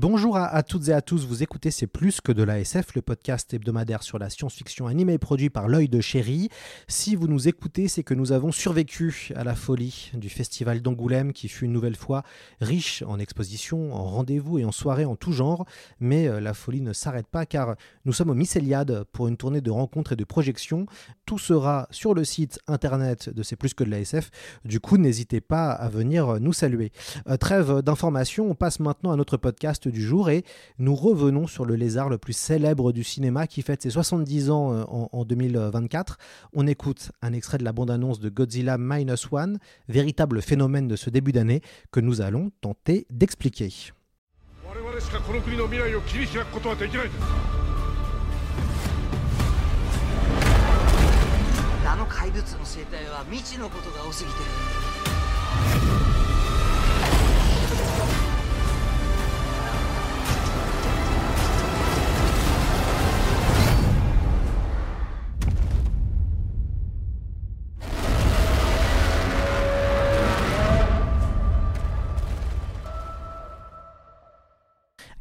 Bonjour à, toutes et à tous, vous écoutez C'est plus que de la SF, le podcast hebdomadaire sur la science-fiction animée produit par l'œil de chéri. Si vous nous écoutez, c'est que nous avons survécu à la folie du festival d'Angoulême qui fut une nouvelle fois riche en expositions, en rendez-vous et en soirées en tout genre. Mais euh, la folie ne s'arrête pas car nous sommes au Mycéliade pour une tournée de rencontres et de projections. Tout sera sur le site internet de C'est plus que de la SF. Du coup, n'hésitez pas à venir nous saluer. Euh, trêve d'informations, on passe maintenant à notre podcast du jour et nous revenons sur le lézard le plus célèbre du cinéma qui fête ses 70 ans euh, en, 2024. On écoute un extrait de la bande-annonce de Godzilla Minus One, véritable phénomène de ce début d'année que nous allons tenter d'expliquer.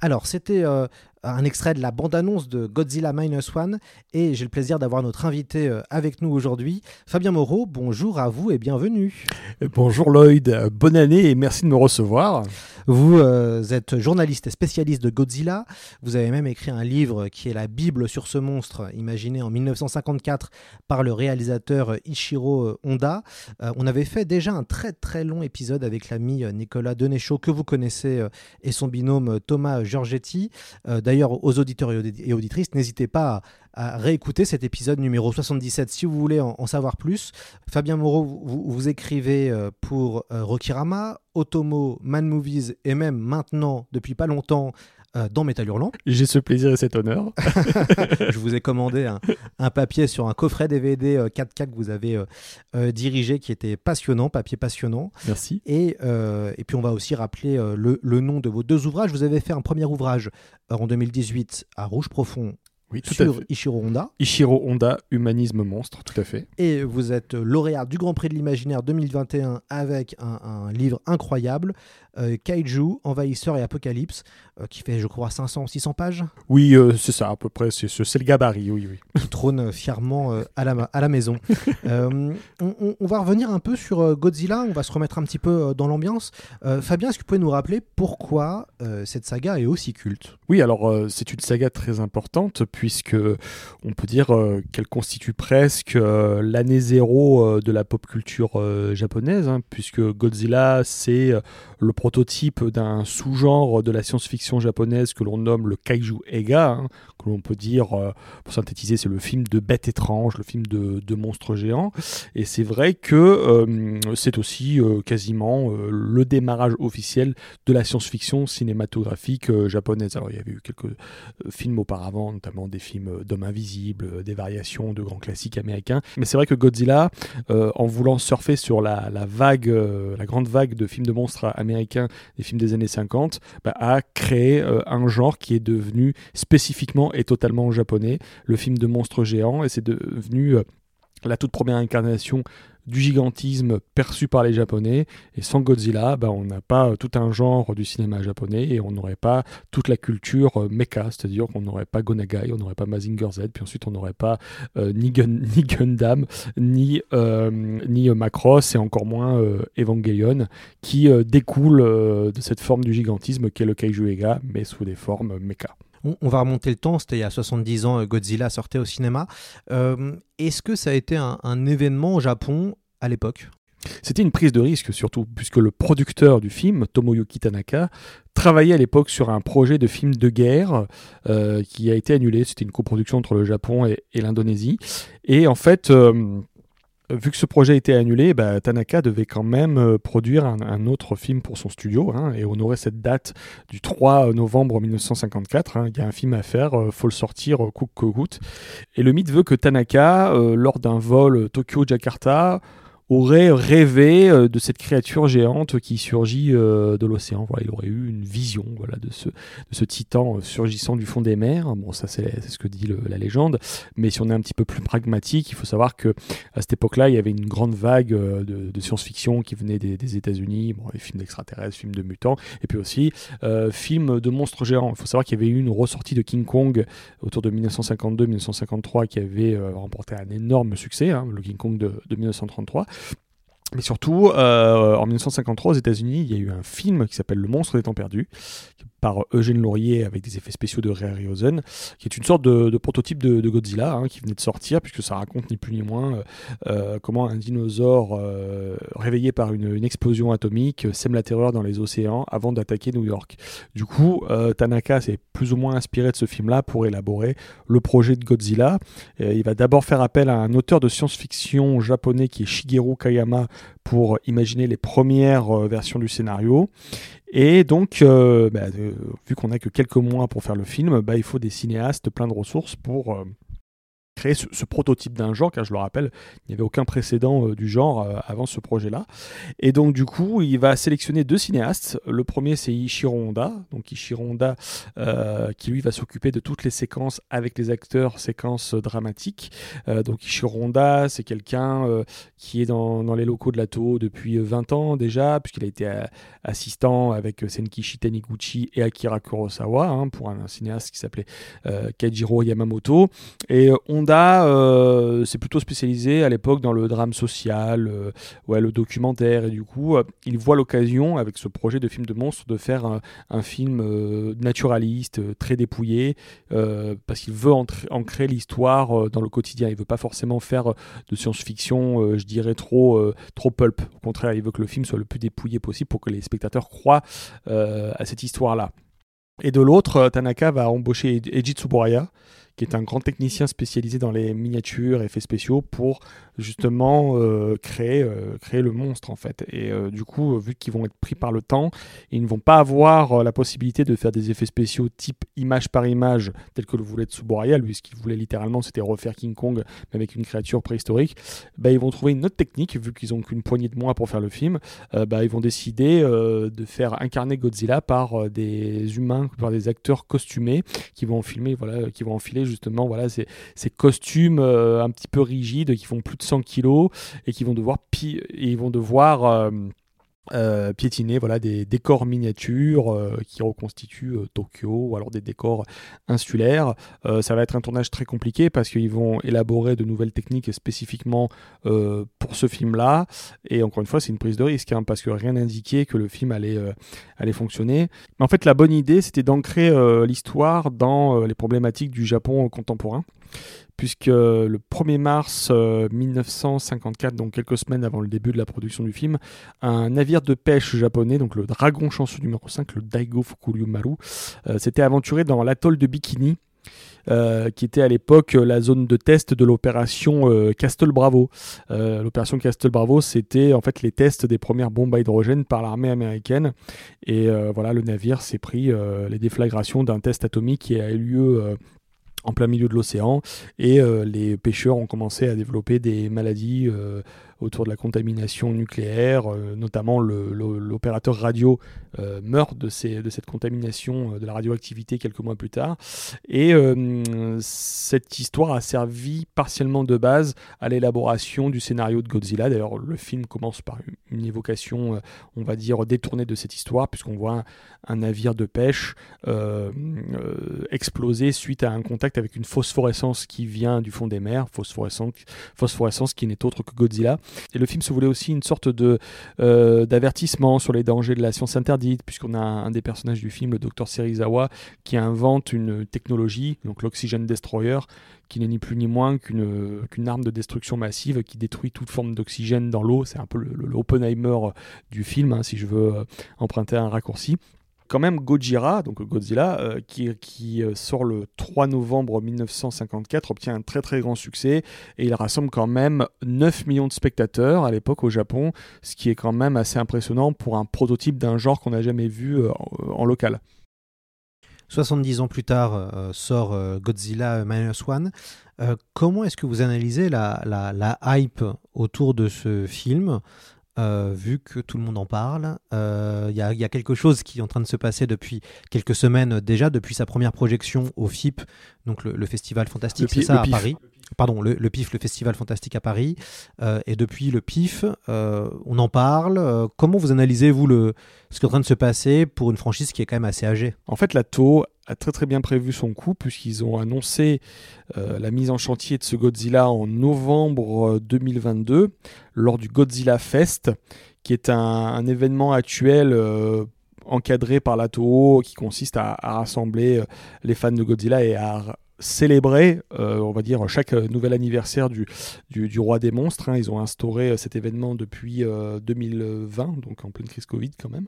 Alors, c'était euh, un extrait de la bande-annonce de Godzilla Minus One et j'ai le plaisir d'avoir notre invité euh, avec nous aujourd'hui. Fabien Moreau, bonjour à vous et bienvenue. Bonjour Lloyd, bonne année et merci de me recevoir. Vous euh, êtes journaliste et spécialiste de Godzilla. Vous avez même écrit un livre qui est la Bible sur ce monstre, imaginé en 1954 par le réalisateur Ichiro Honda. Euh, on avait fait déjà un très très long épisode avec l'ami Nicolas Denéchaud que vous connaissez et son binôme Thomas Giorgetti. D'ailleurs, aux auditeurs et auditrices, n'hésitez pas à, réécouter cet épisode numéro 77 si vous voulez en, savoir plus. Fabien Moreau, vous, écrivez euh, pour euh, Rokirama, Otomo, Man Movies et même maintenant, depuis pas longtemps, dans Métal Hurlant. J'ai ce plaisir et cet honneur. je vous ai commandé un, papier sur un coffret DVD 4K que vous avez dirigé qui était passionnant, papier passionnant. Merci. Et, et puis on va aussi rappeler le, le, nom de vos deux ouvrages. Vous avez fait un premier ouvrage en 2018 à Rouge Profond oui, tout sur à fait. Ishiro Honda. Ishiro Honda, Humanisme Monstre, tout à fait. Et vous êtes lauréat du Grand Prix de l'Imaginaire 2021 avec un, livre incroyable, euh, Kaiju, Envahisseur et Apocalypse, euh, qui fait, je crois, 500, 600 pages. Oui, euh, c'est ça, à peu près, c'est, le gabarit, oui, oui. Qui trône fièrement à, la, à la maison. on, va revenir un peu sur Godzilla, on va se remettre un petit peu dans l'ambiance. Fabien, est-ce que vous pouvez nous rappeler pourquoi cette saga est aussi culte? Oui, alors c'est une saga très importante puisque on peut dire euh, qu'elle constitue presque euh, l'année zéro euh, de la pop culture japonaise, hein, puisque Godzilla, c'est le prototype d'un sous-genre de la science-fiction japonaise que l'on nomme le kaiju ega, hein, que l'on peut dire, pour synthétiser, c'est le film de bêtes étranges, le film de, monstres géants. Et c'est vrai que c'est aussi quasiment le démarrage officiel de la science-fiction cinématographique japonaise. Alors il y avait eu quelques films auparavant, notamment des films euh, d'hommes invisibles, euh, des variations de grands classiques américains. Mais c'est vrai que Godzilla, euh, en voulant surfer sur la, vague, la grande vague de films de monstres américains, des films des années 50, bah, a créé un genre qui est devenu spécifiquement et totalement japonais, le film de monstres géants, et c'est devenu la toute première incarnation du gigantisme perçu par les Japonais. Et sans Godzilla, ben, on n'a pas tout un genre du cinéma japonais et on n'aurait pas toute la culture euh, mecha, c'est-à-dire qu'on n'aurait pas Gonagai, on n'aurait pas Mazinger Z, puis ensuite on n'aurait pas euh, ni, Gundam, ni, euh, ni Macross et encore moins Evangelion, qui découle de cette forme du gigantisme qu'est le Kaiju Ega, mais sous des formes mecha. On, va remonter le temps, c'était il y a 70 ans, Godzilla sortait au cinéma. Est-ce que ça a été un événement au Japon à l'époque? C'était une prise de risque surtout, puisque le producteur du film, Tomoyuki Tanaka, travaillait à l'époque sur un projet de film de guerre euh, qui a été annulé. C'était une coproduction entre le Japon et, l'Indonésie. Et en fait, euh, vu que ce projet était annulé, bah, Tanaka devait quand même euh, produire un, autre film pour son studio hein, et honorer cette date du 3 novembre 1954. Hein. Il y a un film à faire, euh, faut le sortir, euh, coûte que. Et le mythe veut que Tanaka, euh, lors d'un vol Tokyo-Jakarta, aurait rêvé euh, de cette créature géante qui surgit euh, de l'océan. Voilà, il aurait eu une vision voilà, de, ce, de ce titan euh, surgissant du fond des mers. Bon, ça c'est ce que dit la légende. Mais si on est un petit peu plus pragmatique, il faut savoir que à cette époque-là, il y avait une grande vague de, science-fiction qui venait des, États-Unis. Bon, les films d'extraterrestres, films de mutants, et puis aussi euh, films de monstres géants. Il faut savoir qu'il y avait eu une ressortie de King Kong autour de 1952-1953 qui avait remporté un énorme succès, hein, le King Kong de 1933. Mais surtout, euh, en 1953, aux États-Unis, il y a eu un film qui s'appelle Le Monstre des Temps Perdus, par Eugène Laurier avec des effets spéciaux de Ray Harryhausen, qui est une sorte de, prototype de, Godzilla hein, qui venait de sortir, puisque ça raconte ni plus ni moins euh, comment un dinosaure euh, réveillé par une, explosion atomique sème la terreur dans les océans avant d'attaquer New York. Du coup, euh, Tanaka s'est plus ou moins inspiré de ce film-là pour élaborer le projet de Godzilla. Il va d'abord faire appel à un auteur de science-fiction japonais qui est Shigeru Kayama pour imaginer les premières euh, versions du scénario. Et donc, euh, bah, euh, vu qu'on n'a que quelques mois pour faire le film, bah, il faut des cinéastes plein de ressources pour créer ce, prototype d'un genre, car je le rappelle, il n'y avait aucun précédent euh, du genre euh, avant ce projet-là. Et donc, du coup, il va sélectionner deux cinéastes. Le premier, c'est Ishiro Honda. Donc, Ishiro Honda, euh, qui lui va s'occuper de toutes les séquences avec les acteurs, séquences dramatiques. Donc, Ishiro Honda, c'est quelqu'un qui est dans, les locaux de la TO depuis 20 ans déjà, puisqu'il a été assistant avec Senkishi Taniguchi et Akira Kurosawa, hein, pour un, un, cinéaste qui s'appelait Kajiro Yamamoto. Et Honda euh, c'est plutôt spécialisé à l'époque dans le drame social, euh, ouais, le documentaire, et du coup, euh, il voit l'occasion, avec ce projet de film de monstre, de faire un, un film naturaliste, très dépouillé, parce qu'il veut ancrer l'histoire dans le quotidien. Il veut pas forcément faire de science-fiction, je dirais, trop, trop pulp. Au contraire, il veut que le film soit le plus dépouillé possible pour que les spectateurs croient à cette histoire-là. Et de l'autre, Tanaka va embaucher Eiji Tsuburaya, qui est un grand technicien spécialisé dans les miniatures, effets spéciaux, pour justement euh, créer, euh, créer le monstre en fait. Et euh, du coup, vu qu'ils vont être pris par le temps, ils ne vont pas avoir la possibilité de faire des effets spéciaux type image par image, tel que le voulait Tsuburaya, lui ce qu'il voulait littéralement c'était refaire King Kong mais avec une créature préhistorique. Bah, ils vont trouver une autre technique, vu qu'ils ont qu'une poignée de mois pour faire le film, bah, ils vont décider de faire incarner Godzilla par des humains, par des acteurs costumés qui vont filmer, voilà, qui vont enfiler justement voilà, ces, costumes euh, un petit peu rigides qui font plus de 100 kilos et qui vont devoir, ils vont devoir euh, piétiner voilà, des décors miniatures euh, qui reconstituent euh, Tokyo ou alors des décors insulaires. Ça va être un tournage très compliqué parce qu'ils vont élaborer de nouvelles techniques spécifiquement pour ce film-là. Et encore une fois, c'est une prise de risque hein, parce que rien n'indiquait que le film allait, allait fonctionner. Mais en fait, la bonne idée, c'était d'ancrer l'histoire dans les problématiques du Japon contemporain puisque le 1er mars euh, 1954, donc quelques semaines avant le début de la production du film, un navire de pêche japonais, donc le Dragon chanceux numéro 5, le Daigo Fukuryumaru, euh, s'était aventuré dans l'atoll de Bikini. Euh, qui était à l'époque la zone de test de l'opération euh, Castle Bravo. Euh, l'opération Castle Bravo, c'était en fait les tests des premières bombes à hydrogène par l'armée américaine. Et euh, voilà, le navire s'est pris euh, les déflagrations d'un test atomique qui a eu lieu euh, en plein milieu de l'océan et euh, les pêcheurs ont commencé à développer des maladies euh, autour de la contamination nucléaire, euh, notamment l'opérateur radio euh, meurt de, cette contamination euh, de la radioactivité quelques mois plus tard. Et cette histoire a servi partiellement de base à l'élaboration du scénario de Godzilla. D'ailleurs, le film commence par une évocation, on va dire, détournée de cette histoire, puisqu'on voit un, navire de pêche exploser suite à un contact avec une phosphorescence qui vient du fond des mers, phosphorescence, phosphorescence qui n'est autre que Godzilla. Et le film se voulait aussi une sorte de euh, d'avertissement sur les dangers de la science interdite, puisqu'on a un, des personnages du film, le docteur Serizawa, qui invente une technologie, donc l'Oxygen Destroyer, qui n'est ni plus ni moins qu'une arme de destruction massive qui détruit toute forme d'oxygène dans l'eau. C'est un peu le, le Oppenheimer du film, hein, si je veux euh, emprunter un raccourci quand même Gojira, donc Godzilla, euh, qui, euh, sort le 3 novembre 1954, obtient un très très grand succès et il rassemble quand même 9 millions de spectateurs à l'époque au Japon, ce qui est quand même assez impressionnant pour un prototype d'un genre qu'on n'a jamais vu en, local. 70 ans plus tard sort Godzilla Minus One. comment est-ce que vous analysez la, hype autour de ce film? Euh, vu que tout le monde en parle. Il euh, y, a quelque chose qui est en train de se passer depuis quelques semaines déjà, depuis sa première projection au FIP, donc le, Festival Fantastique, c'est ça, à Paris. Pardon, le, PIF, le Festival Fantastique à Paris. Euh, et depuis le PIF, on en parle. comment vous analysez, vous, le, ce qui est en train de se passer pour une franchise qui est quand même assez âgée? En fait, la TO très très bien prévu son coup puisqu'ils ont annoncé euh, la mise en chantier de ce Godzilla en novembre 2022 euh, lors du Godzilla Fest qui est un, événement actuel euh, encadré par la Toho qui consiste à, à rassembler les fans de Godzilla et à célébrer, euh, on va dire, chaque nouvel anniversaire du, du, roi des monstres. Hein. Ils ont instauré euh, cet événement depuis 2020, euh, donc en pleine crise Covid quand même.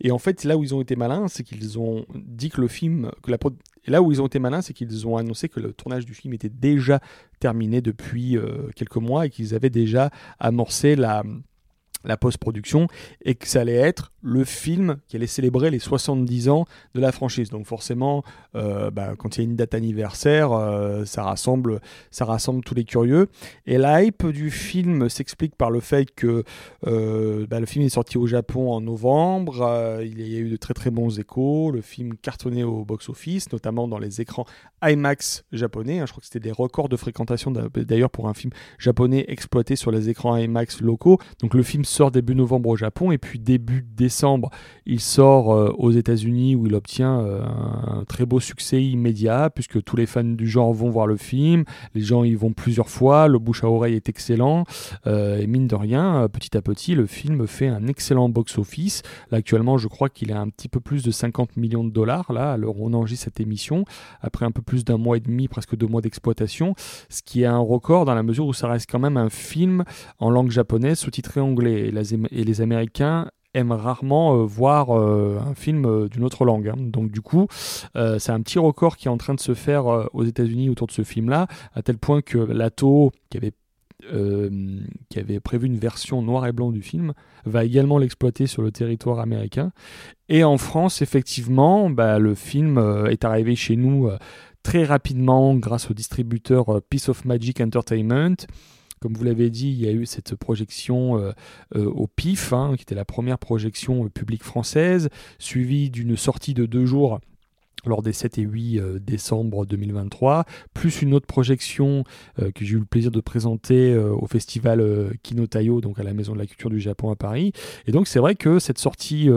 Et en fait, là où ils ont été malins, c'est qu'ils ont dit que le film, que la là où ils ont été malins, c'est qu'ils ont annoncé que le tournage du film était déjà terminé depuis quelques mois et qu'ils avaient déjà amorcé la la post-production et que ça allait être le film qui allait célébrer les 70 ans de la franchise. Donc forcément, euh, bah, quand il y a une date anniversaire, euh, ça, rassemble, ça rassemble tous les curieux. Et la hype du film s'explique par le fait que euh, bah, le film est sorti au Japon en novembre, il y a eu de très très bons échos, le film cartonné au box-office, notamment dans les écrans IMAX japonais. Je crois que c'était des records de fréquentation d'ailleurs pour un film japonais exploité sur les écrans IMAX locaux. Donc le film sort début novembre au Japon et puis début décembre, il sort euh, aux États-Unis où il obtient euh, un très beau succès immédiat puisque tous les fans du genre vont voir le film, les gens y vont plusieurs fois, le bouche à oreille est excellent euh, et mine de rien, petit à petit, le film fait un excellent box-office. Là actuellement, je crois qu'il a un petit peu plus de 50 millions de dollars là alors on enregistre cette émission après un peu plus d'un mois et demi, presque deux mois d'exploitation, ce qui est un record dans la mesure où ça reste quand même un film en langue japonaise sous-titré anglais et, les Américains aiment rarement euh, voir euh, un film euh, d'une autre langue. Hein. Donc du coup, c'est un petit record qui est en train de se faire aux États-Unis autour de ce film-là, à tel point que Lato, qui avait qui avait prévu une version noir et blanc du film, va également l'exploiter sur le territoire américain. Et en France, effectivement, bah, le film est arrivé chez nous très rapidement grâce au distributeur Piece of Magic Entertainment comme vous l'avez dit, il y a eu cette projection euh, euh, au PIF, hein, qui était la première projection euh, publique française, suivie d'une sortie de deux jours lors des 7 et 8 euh, décembre 2023, plus une autre projection euh, que j'ai eu le plaisir de présenter euh, au festival Kinotayo, donc à la Maison de la Culture du Japon à Paris. Et donc c'est vrai que cette sortie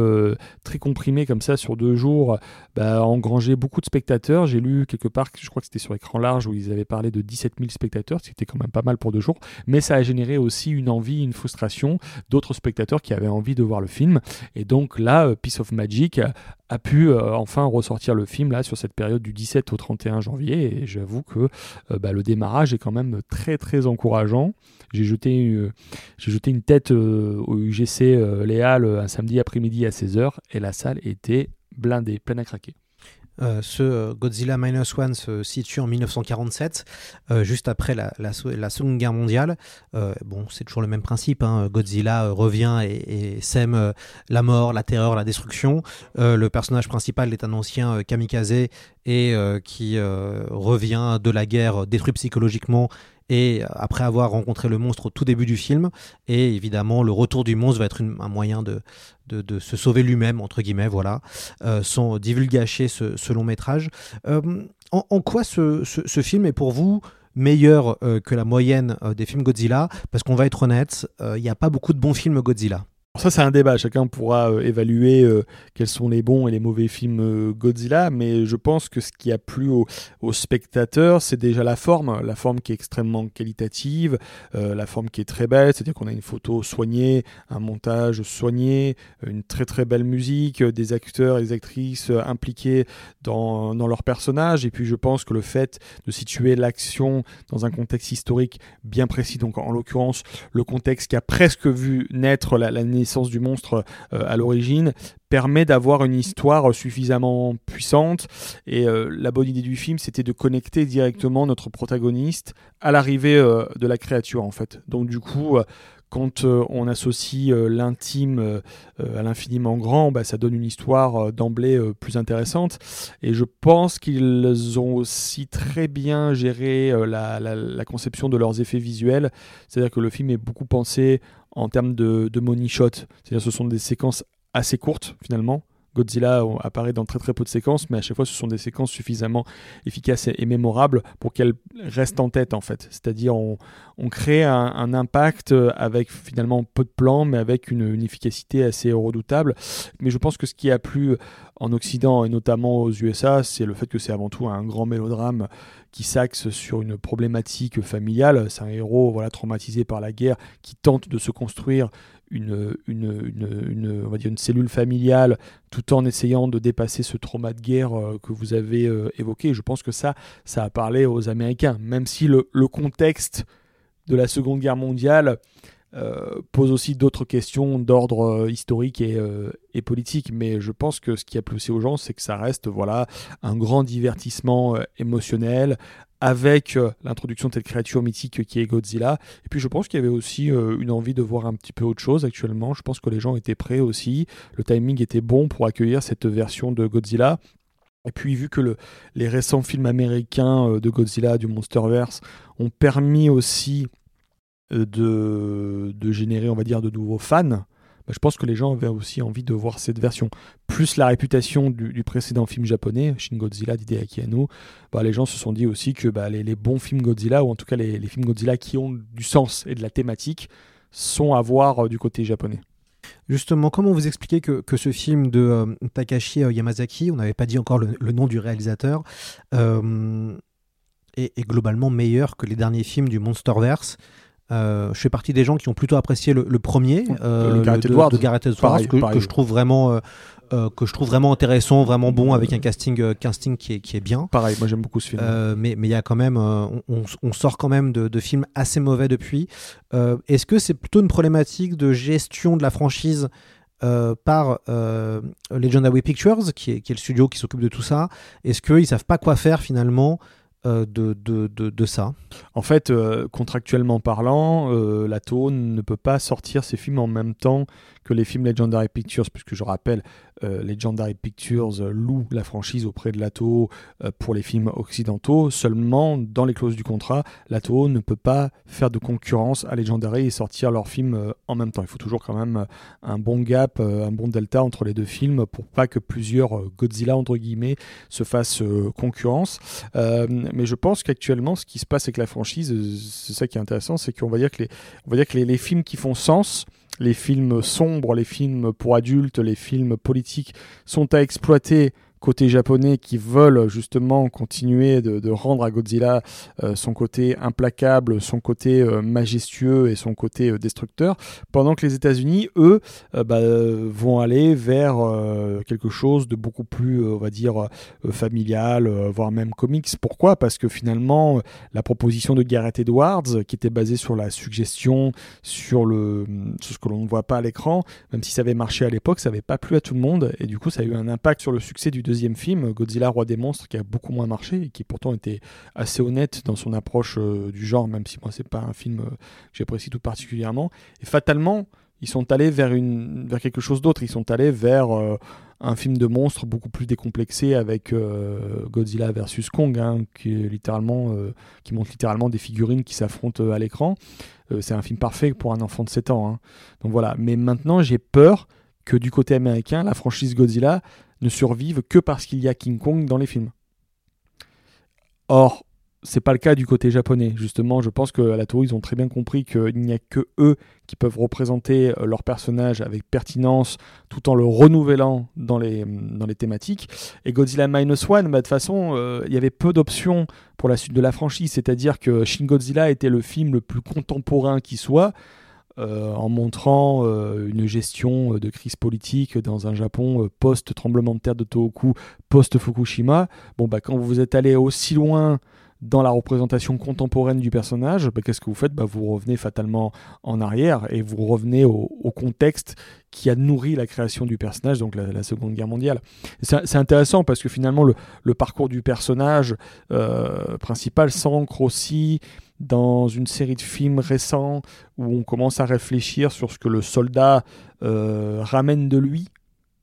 très comprimée comme ça sur deux jours bah, a engrangé beaucoup de spectateurs. J'ai lu quelque part, je crois que c'était sur écran large, où ils avaient parlé de 17 000 spectateurs, ce qui était quand même pas mal pour deux jours, mais ça a généré aussi une envie, une frustration d'autres spectateurs qui avaient envie de voir le film. Et donc là, Piece of Magic a pu enfin ressortir le film là sur cette période du 17 au 31 janvier et j'avoue que euh, bah, le démarrage est quand même très très encourageant. J'ai jeté, euh, j'ai jeté une tête euh, au UGC Léal un samedi après-midi à 16h et la salle était blindée, pleine à craquer. Euh, ce euh, Godzilla Minus One se situe en 1947, euh, juste après la, Seconde Guerre mondiale. bon, c'est toujours le même principe. Hein. Godzilla revient et, sème la mort, la terreur, la destruction. le personnage principal est un ancien kamikaze et qui revient de la guerre détruit psychologiquement et après avoir rencontré le monstre au tout début du film. Et évidemment, le retour du monstre va être un moyen de, de, se sauver lui-même, entre guillemets, voilà, euh, sans divulgacher ce, long métrage. Euh, en, quoi ce, film est pour vous meilleur euh, que la moyenne des films Godzilla? Parce qu'on va être honnête, il n'y a pas beaucoup de bons films Godzilla. Ça, c'est un débat. Chacun pourra euh, évaluer euh, quels sont les bons et les mauvais films euh, Godzilla. Mais je pense que ce qui a plu aux spectateurs, c'est déjà la forme. La forme qui est extrêmement qualitative, la forme qui est très belle. C'est-à-dire qu'on a une photo soignée, un montage soigné, une très très belle musique, des acteurs et des actrices impliqués dans, dans leur personnage. Et puis, je pense que le fait de situer l'action dans un contexte historique bien précis, donc en l'occurrence, le contexte qui a presque vu naître la, la naissance du monstre euh, à l'origine permet d'avoir une histoire suffisamment puissante. Et euh, la bonne idée du film, c'était de connecter directement notre protagoniste à l'arrivée euh, de la créature, en fait. Donc du coup, quand on associe l'intime à l'infiniment grand, bah, ça donne une histoire d'emblée plus intéressante. Et je pense qu'ils ont aussi très bien géré la, la, conception de leurs effets visuels. C'est-à-dire que le film est beaucoup pensé en termes de, money shot. C'est-à-dire ce sont des séquences assez courtes finalement. Godzilla apparaît dans très très peu de séquences, mais à chaque fois ce sont des séquences suffisamment efficaces et, mémorables pour qu'elles restent en tête en fait. C'est-à-dire on, crée un, impact avec finalement peu de plans, mais avec une, efficacité assez redoutable. Mais je pense que ce qui a plu en Occident et notamment aux USA, c'est le fait que c'est avant tout un grand mélodrame qui s'axe sur une problématique familiale. C'est un héros voilà, traumatisé par la guerre qui tente de se construire une, une, on va dire une cellule familiale tout en essayant de dépasser ce trauma de guerre euh, que vous avez euh, évoqué. Je pense que ça, ça a parlé aux Américains, même si le, contexte de la Seconde Guerre mondiale euh, pose aussi d'autres questions d'ordre historique et, et, politique. Mais je pense que ce qui a plu aux gens, c'est que ça reste voilà, un grand divertissement émotionnel avec euh, l'introduction de cette créature mythique qui est Godzilla. Et puis je pense qu'il y avait aussi euh, une envie de voir un petit peu autre chose actuellement. Je pense que les gens étaient prêts aussi. Le timing était bon pour accueillir cette version de Godzilla. Et puis vu que le, les récents films américains euh, de Godzilla, du Monsterverse, ont permis aussi de, de générer, on va dire, de nouveaux fans, bah, je pense que les gens avaient aussi envie de voir cette version. Plus la réputation du, précédent film japonais, Shin Godzilla d'Hideaki Anno, bah, les gens se sont dit aussi que bah, les, bons films Godzilla, ou en tout cas les, films Godzilla qui ont du sens et de la thématique, sont à voir euh, du côté japonais. Justement, comment vous expliquez que, ce film de euh, Takashi euh, Yamazaki, on n'avait pas dit encore le, nom du réalisateur, est, globalement meilleur que les derniers films du Monsterverse? Je fais partie des gens qui ont plutôt apprécié le, premier, euh, le Gareth de, Gareth Edwards, que, je trouve vraiment. Euh, que je trouve vraiment intéressant, vraiment bon, avec un casting, casting qui, est, qui est bien. Pareil, moi j'aime beaucoup ce film. mais il y a quand même, on, sort quand même de, films assez mauvais depuis. Est-ce que c'est plutôt une problématique de gestion de la franchise par Legendary Pictures, qui est, qui est, le studio qui s'occupe de tout ça? Est-ce qu'ils savent pas quoi faire finalement euh, de, de, ça. En fait, euh, contractuellement parlant, euh, la Tone ne peut pas sortir ses films en même temps que les films Legendary Pictures, puisque je rappelle, euh, Legendary Pictures loue la franchise auprès de Lato euh, pour les films occidentaux. Seulement, dans les clauses du contrat, Lato ne peut pas faire de concurrence à Legendary et sortir leurs films euh, en même temps. Il faut toujours quand même un bon gap, un bon delta entre les deux films pour pas que plusieurs Godzilla entre guillemets se fassent concurrence. mais je pense qu'actuellement, ce qui se passe avec la franchise, c'est ça qui est intéressant, c'est qu'on va dire que les, on va dire que les films qui font sens les films sombres, les films pour adultes, les films politiques sont à exploiter côté japonais qui veulent justement continuer de, rendre à Godzilla euh, son côté implacable, son côté euh, majestueux et son côté euh, destructeur, pendant que les États-Unis, eux, bah, vont aller vers quelque chose de beaucoup plus, on va dire, familial, voire même comics. Pourquoi? Parce que finalement, la proposition de Gareth Edwards, qui était basée sur la suggestion, sur, le, sur ce que l'on ne voit pas à l'écran, même si ça avait marché à l'époque, ça n'avait pas plu à tout le monde, et du coup, ça a eu un impact sur le succès du deuxième film, Godzilla Roi des monstres, qui a beaucoup moins marché et qui pourtant était assez honnête dans son approche euh, du genre, même si moi c'est pas un film euh, que j'apprécie tout particulièrement. Et fatalement, ils sont allés vers, une, vers quelque chose d'autre. Ils sont allés vers euh, un film de monstres beaucoup plus décomplexé avec Godzilla versus Kong, hein, qui, littéralement, qui montre littéralement des figurines qui s'affrontent à l'écran. c'est un film parfait pour un enfant de 7 ans. Hein. Donc voilà. Mais maintenant, j'ai peur que du côté américain, la franchise Godzilla ne survivent que parce qu'il y a King Kong dans les films. Or, c'est pas le cas du côté japonais. Justement, je pense que la Tour, ils ont très bien compris qu'il n'y a que eux qui peuvent représenter euh, leur personnage avec pertinence tout en le renouvelant dans les, les thématiques. Et Godzilla Minus One, bah, de toute façon, euh, il y avait peu d'options pour la suite de la franchise, c'est-à-dire que Shin Godzilla était le film le plus contemporain qui soit. Euh, en montrant une gestion de crise politique dans un Japon post-tremblement de terre de Tohoku, post-Fukushima. Bon, bah, quand vous êtes allé aussi loin dans la représentation contemporaine du personnage, bah, qu'est-ce que vous faites? Bah, Vous revenez fatalement en arrière et vous revenez au, contexte qui a nourri la création du personnage, donc la, Seconde Guerre mondiale. C'est intéressant parce que finalement le, parcours du personnage euh, principal s'ancre aussi dans une série de films récents où on commence à réfléchir sur ce que le soldat euh, ramène de lui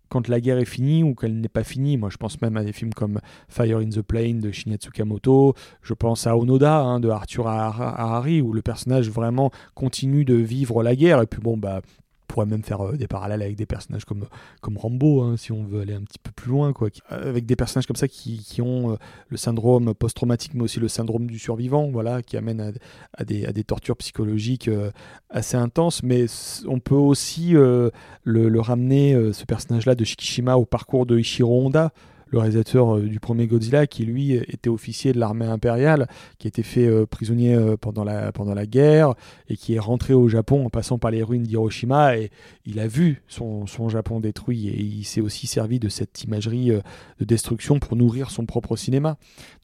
quand la guerre est finie ou qu'elle n'est pas finie. Moi, je pense même à des films comme Fire in the Plane de Shinya Tsukamoto. Je pense à Onoda hein, de Arthur Harari, où le personnage vraiment continue de vivre la guerre. Et puis bon, bah, pourrait même faire euh, des parallèles avec des personnages comme, comme Rambo, hein, si on veut aller un petit peu plus loin, quoi. Avec des personnages comme ça qui, qui ont euh, le syndrome post-traumatique, mais aussi le syndrome du survivant, voilà, qui amène à, des, à des, tortures psychologiques euh, assez intenses. Mais on peut aussi le, le, ramener, ce personnage-là de Shikishima, au parcours de Ishiro Honda le réalisateur euh, du premier Godzilla, qui lui était officier de l'armée impériale, qui a été fait euh, prisonnier euh, pendant, la, pendant la guerre et qui est rentré au Japon en passant par les ruines d'Hiroshima et il a vu son, son, Japon détruit et il s'est aussi servi de cette imagerie de destruction pour nourrir son propre cinéma.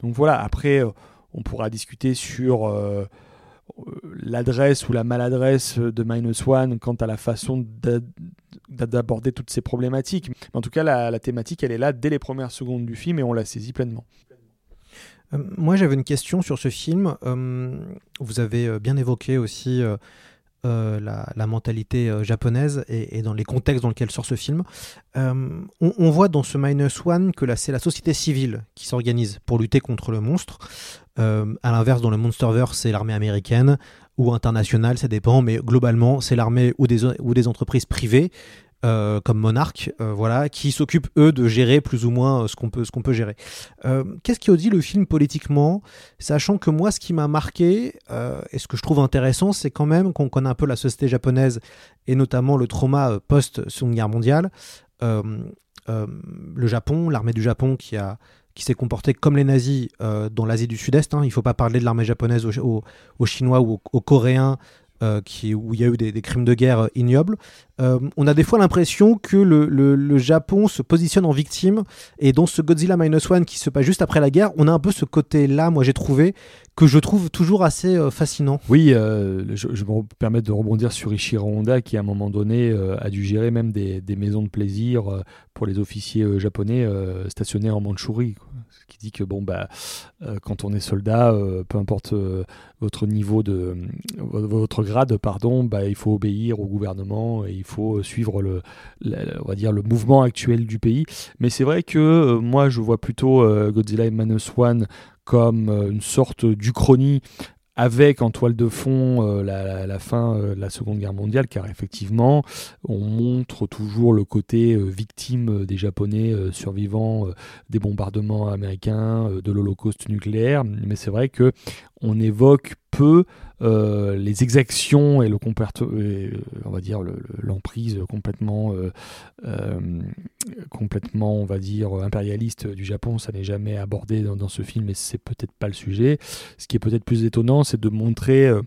Donc voilà, après on pourra discuter sur l'adresse ou la maladresse de Minus One quant à la façon d'aborder toutes ces problématiques. En tout cas, la, thématique, elle est là dès les premières secondes du film et on la saisit pleinement. Euh, moi, j'avais une question sur ce film. Euh, vous avez euh, bien évoqué aussi la, mentalité japonaise et, dans les contextes dans lesquels sort ce film. On, voit dans ce Minus One que c'est la société civile qui s'organise pour lutter contre le monstre. à l'inverse, dans le Monsterverse, c'est l'armée américaine ou internationale, ça dépend, mais globalement, c'est l'armée ou des entreprises privées euh, comme Monarch, euh, voilà, qui s'occupent eux de gérer plus ou moins euh, ce qu'on peut, ce peut gérer. Qu'est-ce qui dit le film politiquement, sachant que moi, ce qui m'a marqué et ce que je trouve intéressant, c'est quand même qu'on connaît un peu la société japonaise et notamment le trauma post Seconde Guerre mondiale. le Japon, l'armée du Japon qui a qui s'est comporté comme les nazis dans l'Asie du Sud-Est. Hein. Il ne faut pas parler de l'armée japonaise aux, Chinois ou aux Coréens euh, où il y a eu des, crimes de guerre ignobles. Euh, on a des fois l'impression que le, Japon se positionne en victime et dans ce Godzilla Minus One qui se passe juste après la guerre, on a un peu ce côté-là, moi j'ai trouvé, que je trouve toujours assez euh, fascinant. Oui, je, je, me permets de rebondir sur Ishiro Honda qui à un moment donné a dû gérer même des, maisons de plaisir pour les officiers japonais stationnés en Mandchourie. Ce qui dit que bon bah quand on est soldat, peu importe votre niveau de votre grade, pardon, bah, il faut obéir au gouvernement et il faut suivre le, on va dire le mouvement actuel du pays. Mais c'est vrai que euh, moi, je vois plutôt euh, Godzilla Minus One comme euh, une sorte d'uchronie avec en toile de fond euh, la, fin euh, de la Seconde Guerre mondiale, car effectivement, on montre toujours le côté euh, victime des Japonais survivants des bombardements américains, de l'Holocauste nucléaire. Mais c'est vrai que on évoque peu les exactions et le on va dire l'emprise complètement complètement on va dire impérialiste du Japon ça n'est jamais abordé dans, ce film et c'est peut-être pas le sujet ce qui est peut-être plus étonnant c'est de montrer euh,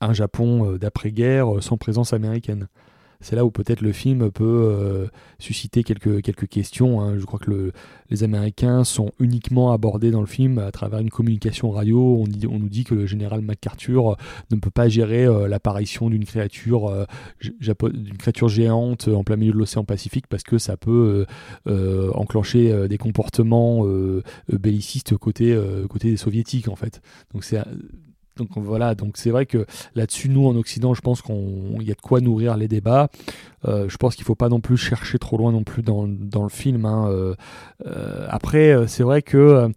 un Japon euh, d'après-guerre euh, sans présence américaine. C'est là où peut-être le film peut susciter quelques, quelques questions. Hein. Je crois que les Américains sont uniquement abordés dans le film à travers une communication radio. On, nous dit que le général MacArthur ne peut pas gérer l'apparition d'une créature, créature géante en plein milieu de l'océan Pacifique parce que ça peut enclencher des comportements bellicistes côté, côté des soviétiques en fait. Donc c'est donc voilà, donc c'est vrai que là-dessus, nous en Occident, je pense qu'il y a de quoi nourrir les débats. Euh, je pense qu'il ne faut pas non plus chercher trop loin non plus dans, le film. Hein. Euh, euh, après, c'est vrai que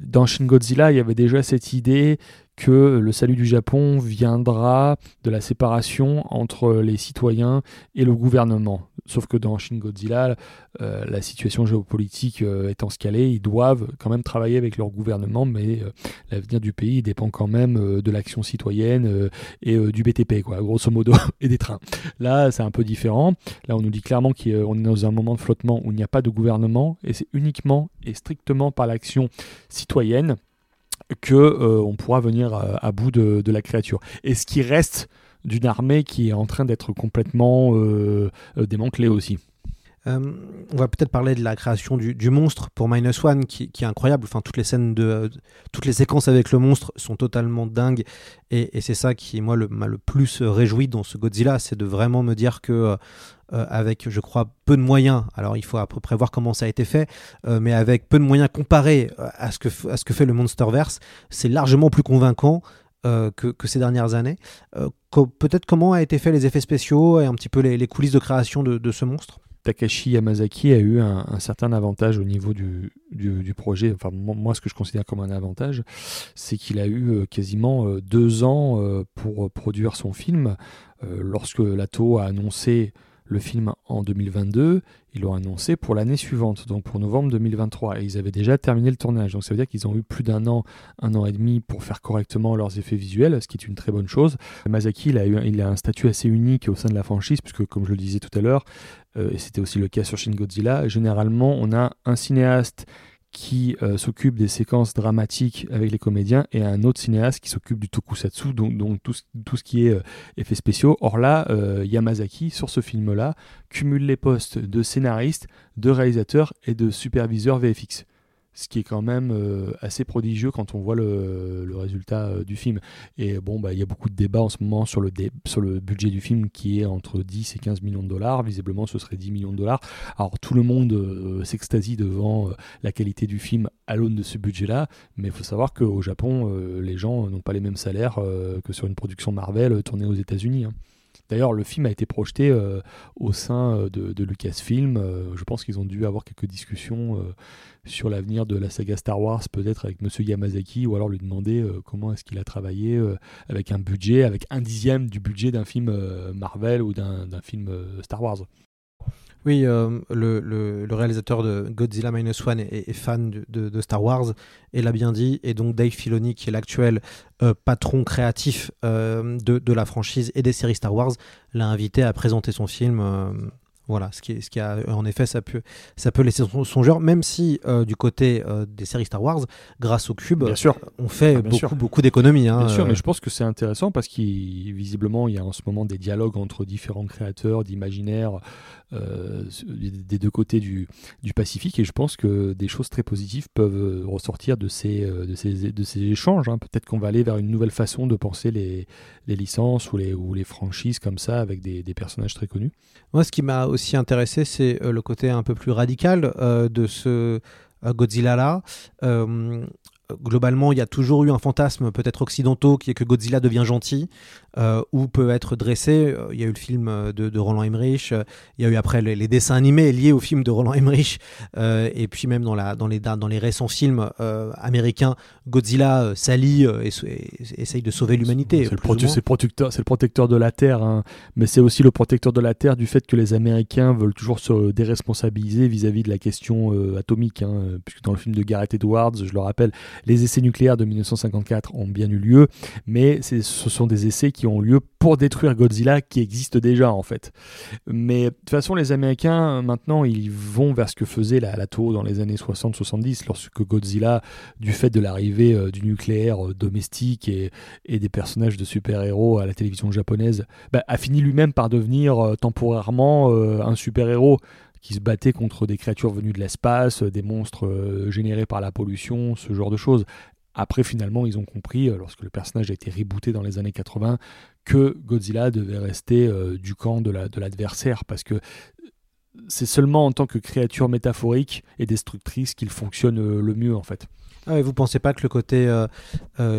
dans Shin Godzilla, il y avait déjà cette idée que le salut du Japon viendra de la séparation entre les citoyens et le gouvernement. Sauf que dans Shin Godzilla, euh, la situation géopolitique euh, étant scalée, ils doivent quand même travailler avec leur gouvernement, mais euh, l'avenir du pays dépend quand même de l'action citoyenne et du BTP, quoi, grosso modo, et des trains. Là, c'est un peu différent. Là, on nous dit clairement qu'on est dans un moment de flottement où il n'y a pas de gouvernement, et c'est uniquement et strictement par l'action citoyenne que on pourra venir à, bout de, de, la créature. Et ce qui reste d'une armée qui est en train d'être complètement euh, euh, démantelée aussi. Euh, on va peut-être parler de la création du, monstre pour Minus One qui, est incroyable. Enfin, toutes les scènes de, toutes les séquences avec le monstre sont totalement dingues et, c'est ça qui moi m'a le plus réjoui dans ce Godzilla, c'est de vraiment me dire que avec, je crois, peu de moyens. Alors, il faut à peu près voir comment ça a été fait, mais avec peu de moyens comparés à à ce que fait le Monsterverse, c'est largement plus convaincant. Euh, que, ces dernières années. Euh, peut-être comment a été fait les effets spéciaux et un petit peu les, coulisses de création de, ce monstre? Takashi Yamazaki a eu un, certain avantage au niveau du, du, projet. Enfin, moi, ce que je considère comme un avantage, c'est qu'il a eu euh, quasiment deux ans pour produire son film. Lorsque Lato a annoncé le film en 2022, ils l'ont annoncé pour l'année suivante, donc pour novembre 2023. Et ils avaient déjà terminé le tournage. Donc ça veut dire qu'ils ont eu plus d'un an, un an et demi pour faire correctement leurs effets visuels, ce qui est une très bonne chose. Mazaki, il a, il a un statut assez unique au sein de la franchise, puisque comme je le disais tout à l'heure, euh, et c'était aussi le cas sur Shin Godzilla, généralement on a un cinéaste qui euh, s'occupe des séquences dramatiques avec les comédiens et un autre cinéaste qui s'occupe du tokusatsu, donc, tout, ce qui est euh, effets spéciaux. Or là, euh, Yamazaki, sur ce film-là, cumule les postes de scénariste, de réalisateur et de superviseur VFX ce qui est quand même euh, assez prodigieux quand on voit le, résultat euh, du film. Et bon, bah, il y a beaucoup de débats en ce moment sur le, sur le budget du film qui est entre 10 et 15 millions de dollars. Visiblement, ce serait 10 millions de dollars. Alors, tout le monde euh, s'extasie devant la qualité du film à l'aune de ce budget-là, mais il faut savoir qu'au Japon, les gens n'ont pas les mêmes salaires que sur une production Marvel tournée aux États-Unis. Hein. D'ailleurs, le film a été projeté au sein de, de Lucasfilm. je pense qu'ils ont dû avoir quelques discussions sur l'avenir de la saga Star Wars, peut-être avec Monsieur Yamazaki, ou alors lui demander euh, comment est-ce qu'il a travaillé euh, avec un budget, avec un dixième du budget d'un film euh, Marvel ou d'un film Star Wars. Oui, le, réalisateur de Godzilla Minus One est, fan de, Star Wars et l'a bien dit. Et donc Dave Filoni, qui est l'actuel patron créatif de, la franchise et des séries Star Wars, l'a invité à présenter son film voilà, ce qui, ce qui a, en effet, ça peut, ça peut laisser songeur, même si euh, du côté euh, des séries Star Wars, grâce au cube, on fait ah, beaucoup, beaucoup d'économies. Hein, bien sûr, mais euh. je pense que c'est intéressant parce qu'il visiblement il y a en ce moment des dialogues entre différents créateurs d'imaginaire des deux côtés du, du, Pacifique et je pense que des choses très positives peuvent ressortir de ces, de ces, de ces échanges. Hein. Peut-être qu'on va aller vers une nouvelle façon de penser les, les licences ou les, ou les franchises comme ça avec des, des personnages très connus. Moi, ce qui m'a aussi intéressé, c'est euh, le côté un peu plus radical euh, de ce euh, Godzilla-là. Globalement, il y a toujours eu un fantasme, peut-être occidentaux, qui est que Godzilla devient gentil, euh, ou peut être dressé. Euh, il y a eu le film euh, de, Roland Emmerich, il y a eu après les, dessins animés liés au film de Roland Emmerich, et puis même dans, la, dans, les, dans les récents films américains, Godzilla s'allie et, essaye de sauver l'humanité. C'est le, protecteur, le protecteur de la Terre, hein. mais c'est aussi le protecteur de la Terre du fait que les Américains veulent toujours se déresponsabiliser vis-à-vis de la question atomique, hein, puisque dans le film de Gareth Edwards, je le rappelle, les essais nucléaires de 1954 ont bien eu lieu, mais ce sont des essais qui qui ont lieu pour détruire Godzilla qui existe déjà en fait. Mais de toute façon, les Américains maintenant ils vont vers ce que faisait la, la tour dans les années 60-70 lorsque Godzilla, du fait de l'arrivée euh, du nucléaire euh, domestique et, des personnages de super-héros à la télévision japonaise, bah, a fini lui-même par devenir euh, temporairement un super-héros qui se battait contre des créatures venues de l'espace, des monstres générés par la pollution, ce genre de choses. Après, finalement, ils ont compris, euh, lorsque le personnage a été rebooté dans les années 80, que Godzilla devait rester euh, du camp de l'adversaire, la, de parce que c'est seulement en tant que créature métaphorique et destructrice qu'il fonctionne euh, le mieux, en fait. Ah et vous pensez pas que le côté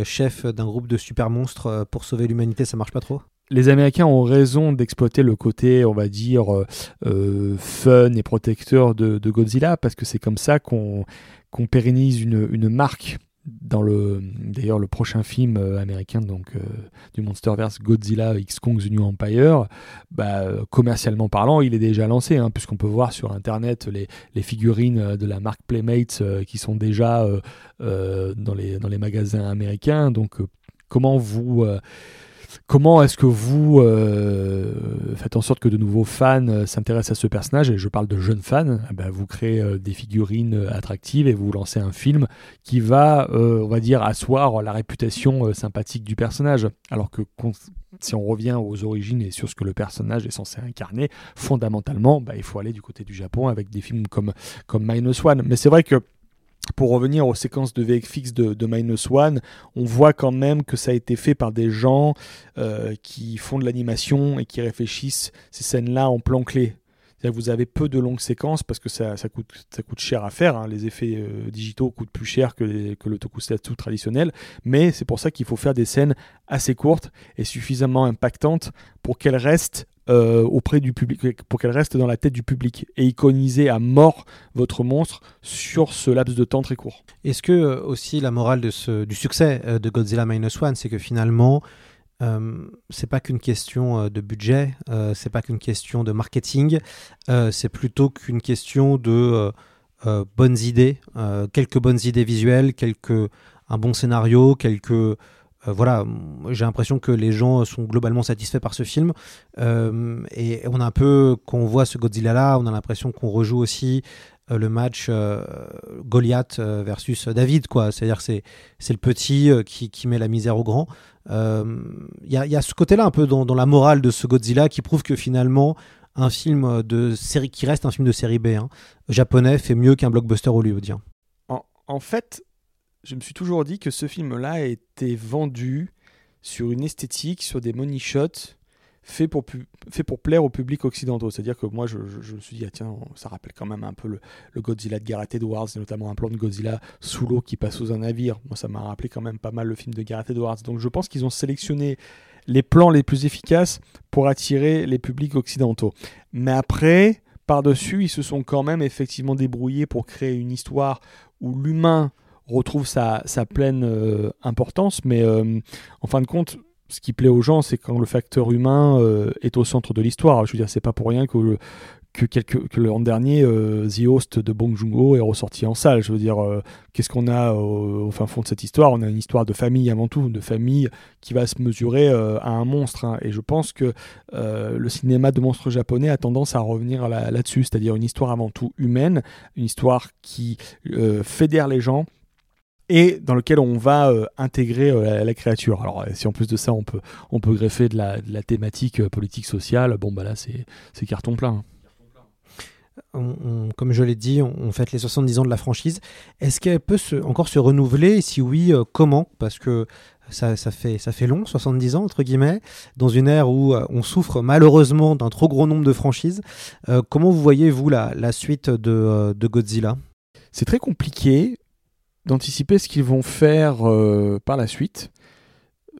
chef d'un groupe de super monstres pour sauver l'humanité, ça marche pas trop? Les Américains ont raison d'exploiter le côté, on va dire, fun et protecteur de, Godzilla, parce que c'est comme ça qu'on pérennise une, une marque dans le d'ailleurs le prochain film euh, américain donc euh, du MonsterVerse Godzilla X Kong The New Empire bah, euh, commercialement parlant il est déjà lancé hein, puisqu'on peut voir sur internet les, les, figurines de la marque Playmates qui sont déjà dans, les, dans les magasins américains. Donc comment vous Comment est-ce que vous euh, faites en sorte que de nouveaux fans euh, s'intéressent à ce personnage? Et je parle de jeunes fans. Eh ben, vous créez euh, des figurines attractives et vous lancez un film qui va, on va dire, asseoir la réputation sympathique du personnage. Alors que si on revient aux origines et sur ce que le personnage est censé incarner, fondamentalement, bah, il faut aller du côté du Japon avec des films comme, comme Minus One. Mais c'est vrai que pour revenir aux séquences de VFX de, de Minus One, on voit quand même que ça a été fait par des gens euh, qui font de l'animation et qui réfléchissent ces scènes-là en plan clé. Vous avez peu de longues séquences parce que ça, coûte, cher à faire. Hein. Les effets euh, digitaux coûtent plus cher que, que le tokusatsu traditionnel. Mais c'est pour ça qu'il faut faire des scènes assez courtes et suffisamment impactantes pour qu'elles restent euh, auprès du public, pour qu'elle reste dans la tête du public et iconiser à mort votre monstre sur ce laps de temps très court. Est-ce que euh, aussi la morale du succès euh, de Godzilla Minus One, c'est que finalement, c'est pas qu'une question de budget, c'est pas qu'une question de marketing, c'est plutôt qu'une question de bonnes idées, quelques bonnes idées visuelles, quelques un bon scénario, quelques euh, voilà, j'ai l'impression que les gens sont globalement satisfaits par ce film. Euh, et on a un peu, quand on voit ce Godzilla-là, on a l'impression qu'on rejoue aussi euh, le match Goliath versus David, quoi. C'est-à-dire c'est c'est le petit qui, met la misère au grand. Il y a, ce côté-là un peu dans, la morale de ce Godzilla qui prouve que finalement un film de série qui reste un film de série B hein, japonais fait mieux qu'un blockbuster hollywoodien. En, en fait, je me suis toujours dit que ce film-là a été vendu sur une esthétique, sur des money shots fait pour, plaire au public occidentaux. C'est-à-dire que moi, je, me suis dit, ah, tiens, ça rappelle quand même un peu le, Godzilla de Gareth Edwards, notamment un plan de Godzilla sous l'eau qui passe sous un navire. Moi, ça m'a rappelé quand même pas mal le film de Gareth Edwards. Donc je pense qu'ils ont sélectionné les plans les plus efficaces pour attirer les publics occidentaux. Mais après, par-dessus, ils se sont quand même effectivement débrouillés pour créer une histoire où l'humain retrouve sa, pleine euh, importance, mais euh, en fin de compte, ce qui plaît aux gens, c'est quand le facteur humain euh, est au centre de l'histoire. Je veux dire, c'est pas pour rien que, que, quelques, l'an dernier, The Host de Bong Joon-ho est ressorti en salle. Je veux dire, qu'est-ce qu'on a au, fin fond de cette histoire? On a une histoire de famille avant tout, de famille qui va se mesurer à un monstre. Hein. Et je pense que le cinéma de monstres japonais a tendance à revenir là, là-dessus, c'est-à-dire une histoire avant tout humaine, une histoire qui fédère les gens et dans lequel on va euh, intégrer euh, la, créature. Alors, euh, si en plus de ça, on peut, on peut greffer de la, thématique politique sociale, bon, bah là, c'est carton plein. comme je l'ai dit, on, fête les 70 ans de la franchise. Est-ce qu'elle peut encore se renouveler? Si oui, comment? Parce que ça, ça, fait, ça fait long, 70 ans, entre guillemets, dans une ère où on souffre malheureusement d'un trop gros nombre de franchises. comment vous voyez, vous, la, la suite de, de Godzilla? C'est très compliqué d'anticiper ce qu'ils vont faire euh, par la suite.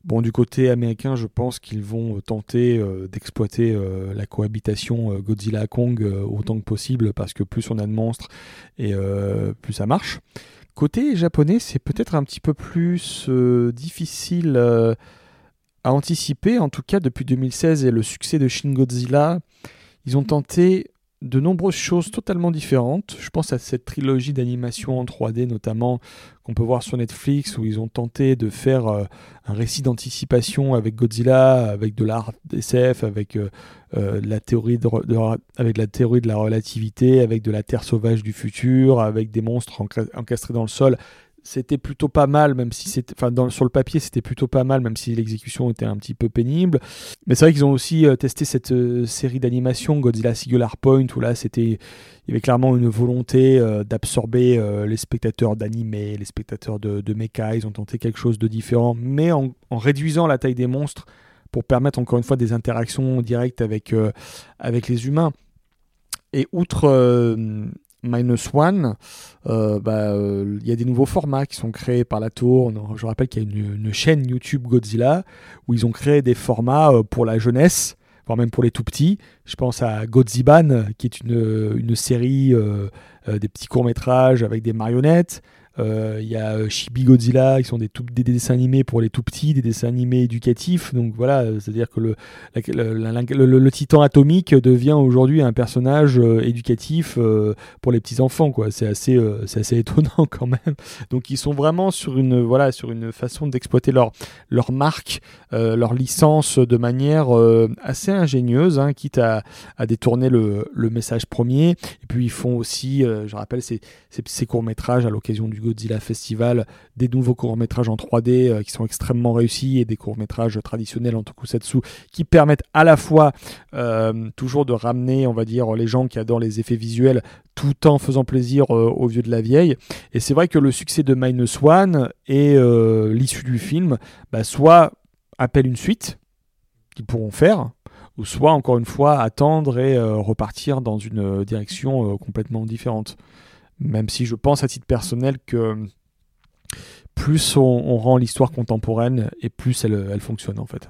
Bon, du côté américain, je pense qu'ils vont euh, tenter euh, d'exploiter la cohabitation Godzilla-Kong autant que possible parce que plus on a de monstres et plus ça marche. Côté japonais, c'est peut-être un petit peu plus difficile à anticiper. En tout cas, depuis 2016 et le succès de Shin Godzilla, ils ont tenté de nombreuses choses totalement différentes. Je pense à cette trilogie d'animation en 3D notamment qu'on peut voir sur Netflix où ils ont tenté de faire euh, un récit d'anticipation avec Godzilla, avec de l'art SF, avec, euh, euh, la théorie de, avec la théorie de la relativité, avec de la terre sauvage du futur, avec des monstres encastrés dans le sol c'était plutôt pas mal, même si c'était, enfin, sur le papier, c'était plutôt pas mal, même si l'exécution était un petit peu pénible. Mais c'est vrai qu'ils ont aussi euh, testé cette euh, série d'animation Godzilla Singular Point, où là, c'était, il y avait clairement une volonté euh, d'absorber les spectateurs d'animé, les spectateurs de, de mecha. Ils ont tenté quelque chose de différent, mais en, en, réduisant la taille des monstres pour permettre encore une fois des interactions directes avec, avec les humains. Et outre Minus One, euh, bah, euh, il y a des nouveaux formats qui sont créés par la tour. Je rappelle qu'il y a une, chaîne YouTube Godzilla où ils ont créé des formats euh, pour la jeunesse, voire même pour les tout petits. Je pense à Godziban, qui est une, une série, des petits courts-métrages avec des marionnettes. Euh, Il y a euh, Chibi Godzilla, qui sont des, dessins animés pour les tout petits, des dessins animés éducatifs. Donc voilà, euh, c'est-à-dire que le, le, titan atomique devient aujourd'hui un personnage euh, éducatif euh, pour les petits enfants. quoi. C'est assez, euh, c'est assez étonnant quand même. Donc ils sont vraiment sur une, voilà, sur une façon d'exploiter leur, leur marque, euh, leur licence de manière euh, assez ingénieuse, hein, quitte à, détourner le, message premier. Et puis ils font aussi, euh, je rappelle, ces, ces courts-métrages à l'occasion du Godzilla Festival, des nouveaux courts-métrages en 3D euh, qui sont extrêmement réussis et des courts-métrages traditionnels en tokusatsu qui permettent à la fois euh, toujours de ramener, on va dire, les gens qui adorent les effets visuels tout en faisant plaisir euh, aux vieux de la vieille. Et c'est vrai que le succès de Minus One et l'issue du film, bah, soit appelle une suite qu'ils pourront faire, ou soit encore une fois attendre et repartir dans une direction complètement différente. Même si je pense à titre personnel que plus on, rend l'histoire contemporaine et plus elle, fonctionne en fait.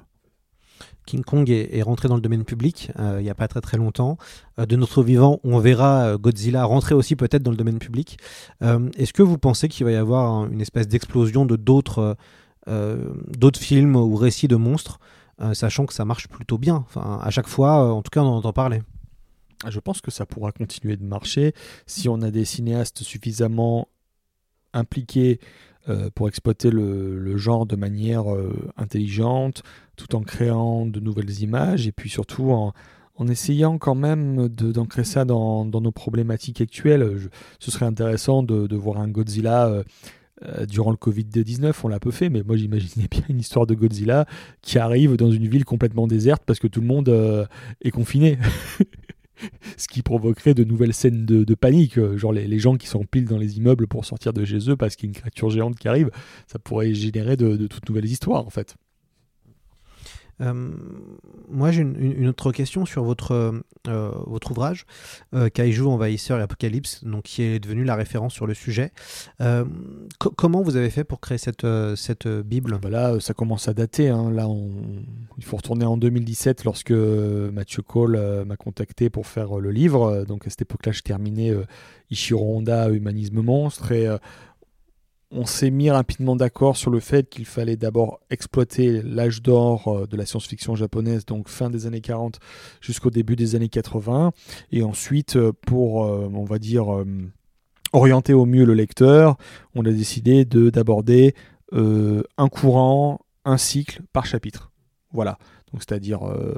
King Kong est, rentré dans le domaine public euh, il n'y a pas très très longtemps. Euh, de notre vivant, on verra euh, Godzilla rentrer aussi peut-être dans le domaine public. Est-ce que vous pensez qu'il va y avoir un- une espèce d'explosion de d'autres films ou récits de monstres, sachant que ça marche plutôt bien? Enfin, À chaque fois, en tout cas, on en entend parler. Je pense que ça pourra continuer de marcher si on a des cinéastes suffisamment impliqués euh, pour exploiter le, genre de manière euh, intelligente, tout en créant de nouvelles images et puis surtout en, essayant quand même d'ancrer ça dans, nos problématiques actuelles. Ce serait intéressant de, voir un Godzilla. euh, durant le Covid-19, on l'a peu fait, mais moi j'imaginais bien une histoire de Godzilla qui arrive dans une ville complètement déserte parce que tout le monde est confiné. Ce qui provoquerait de nouvelles scènes de, panique, euh, genre les, gens qui s'empilent dans les immeubles pour sortir de chez eux parce qu'il y a une créature géante qui arrive, ça pourrait générer de toutes nouvelles histoires en fait. Euh, moi, j'ai une, autre question sur votre, euh, votre ouvrage, euh, Kaiju, Envahisseur et Apocalypse, donc, qui est devenu la référence sur le sujet. Euh, co- comment vous avez fait pour créer cette, euh, cette euh, Bible? Bah là, euh, ça commence à dater. hein. Là, on... il faut retourner en 2017 lorsque euh, Mathieu Cole euh, m'a contacté pour faire euh, le livre. Euh, Donc à cette époque-là, je terminais euh, Ichiro Honda, Humanisme Monstre, et euh, on s'est mis rapidement d'accord sur le fait qu'il fallait d'abord exploiter l'âge d'or euh, de la science-fiction japonaise, donc fin des années 40 jusqu'au début des années 80, et ensuite euh, pour, euh, on va dire, orienter au mieux le lecteur, on a décidé de d'aborder un courant, un cycle par chapitre. Voilà. C'est-à-dire euh,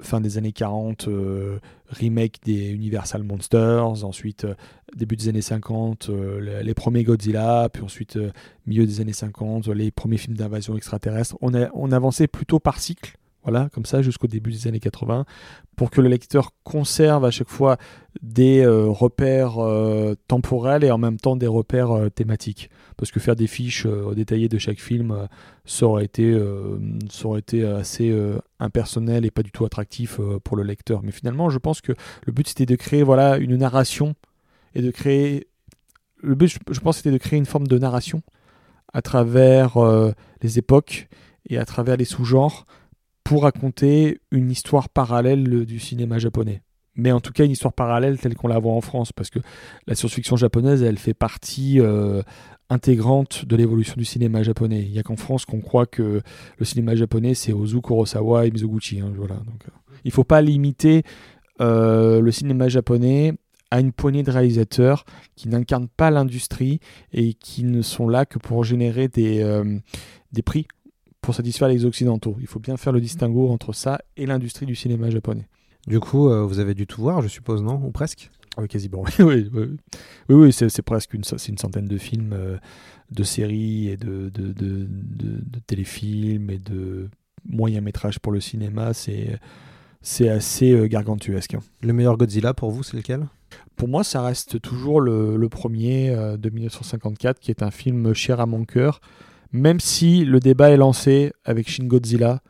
fin des années 40, euh, remake des Universal Monsters, ensuite euh, début des années 50, euh, les, premiers Godzilla, puis ensuite milieu des années 50, les premiers films d'invasion extraterrestre. On, on avançait plutôt par cycle. Voilà, comme ça jusqu'au début des années 80, pour que le lecteur conserve à chaque fois des repères temporels et en même temps des repères thématiques. Parce que faire des fiches euh, détaillées de chaque film, euh, ça, aurait été, euh, été assez impersonnel et pas du tout attractif pour le lecteur. Mais finalement, je pense que le but c'était de créer voilà, une narration et de créer. Le but, je, pense, c'était de créer une forme de narration à travers les époques et à travers les sous-genres pour raconter une histoire parallèle du cinéma japonais. Mais en tout cas, une histoire parallèle telle qu'on la voit en France, parce que la science-fiction japonaise, elle fait partie euh, intégrante de l'évolution du cinéma japonais. Il n'y a qu'en France qu'on croit que le cinéma japonais, c'est Ozu, Kurosawa et Mizoguchi. hein, voilà. Donc, euh, il ne faut pas limiter euh, le cinéma japonais à une poignée de réalisateurs qui n'incarnent pas l'industrie et qui ne sont là que pour générer des, des prix pour satisfaire les Occidentaux. Il faut bien faire le distinguo entre ça et l'industrie du cinéma japonais. Du coup, euh, vous avez dû tout voir, je suppose, non? Ou presque? Oui, quasiment. oui, oui, oui, oui, c'est presque une, une centaine de films, euh, de séries et de, de, de, téléfilms et de moyens métrages pour le cinéma. C'est c'est assez euh, gargantuesque. hein. Le meilleur Godzilla pour vous, c'est lequel? Pour moi, ça reste toujours le, le premier euh, de 1954, qui est un film cher à mon cœur, même si le débat est lancé avec Shin Godzilla.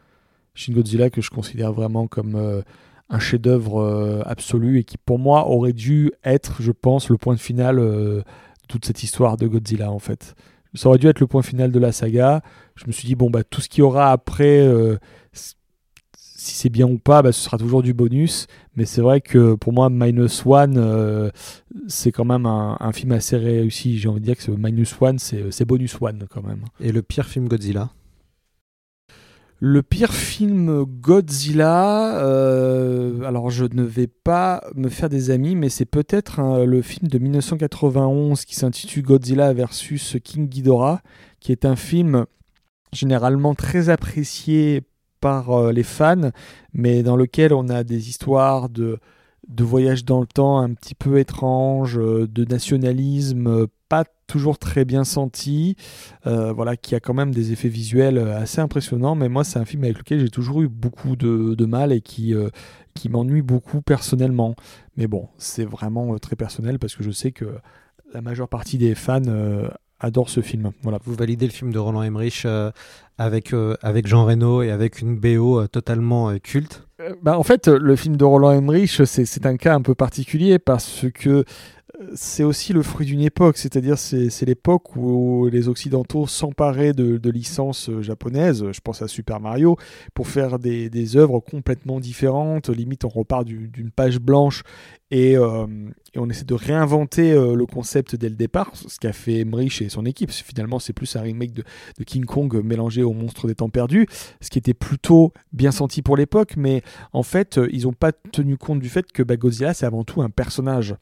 Shin Godzilla que je considère vraiment comme un chef-d'œuvre euh, absolu et qui, pour moi, aurait dû être, je pense, le point final euh, de toute cette histoire de Godzilla, en fait. Ça aurait dû être le point final de la saga. Je me suis dit, bon, bah, tout ce qu'il y aura après, euh, si c'est bien ou pas, bah, ce sera toujours du bonus. Mais c'est vrai que pour moi, Minus One, c'est quand même un, un film assez réussi. J'ai envie de dire que Minus One, c'est bonus one quand même. Et le pire film Godzilla? Le pire film Godzilla, euh, alors je ne vais pas me faire des amis, mais c'est peut-être hein, le film de 1991 qui s'intitule Godzilla versus King Ghidorah, qui est un film généralement très apprécié par euh, les fans, mais dans lequel on a des histoires de, de voyage dans le temps un petit peu étranges, euh, de nationalisme euh, pas toujours très bien senti, euh, voilà, qui a quand même des effets visuels assez impressionnants, mais moi c'est un film avec lequel j'ai toujours eu beaucoup de, de mal et qui, qui m'ennuie beaucoup personnellement. Mais bon, c'est vraiment très personnel parce que je sais que la majeure partie des fans adorent ce film. Voilà. Vous validez le film de Roland Emmerich euh, avec, euh, avec Jean Reno et avec une BO euh, totalement euh, culte Euh, bah, en fait, le film de Roland Emmerich, c'est c'est un cas un peu particulier parce que euh, c'est aussi le fruit d'une époque, c'est-à-dire c'est l'époque où les Occidentaux s'emparaient de, licences euh, japonaises, je pense à Super Mario, pour faire des, œuvres complètement différentes, limite on repart du- d'une page blanche et, euh, et on essaie de réinventer euh, le concept dès le départ, ce qu'a fait Emmerich et son équipe. Finalement, c'est plus un remake de, King Kong mélangé au monstre des temps perdus, ce qui était plutôt bien senti pour l'époque, mais en fait, ils n'ont pas tenu compte du fait que bah, Godzilla, c'est avant tout un personnage.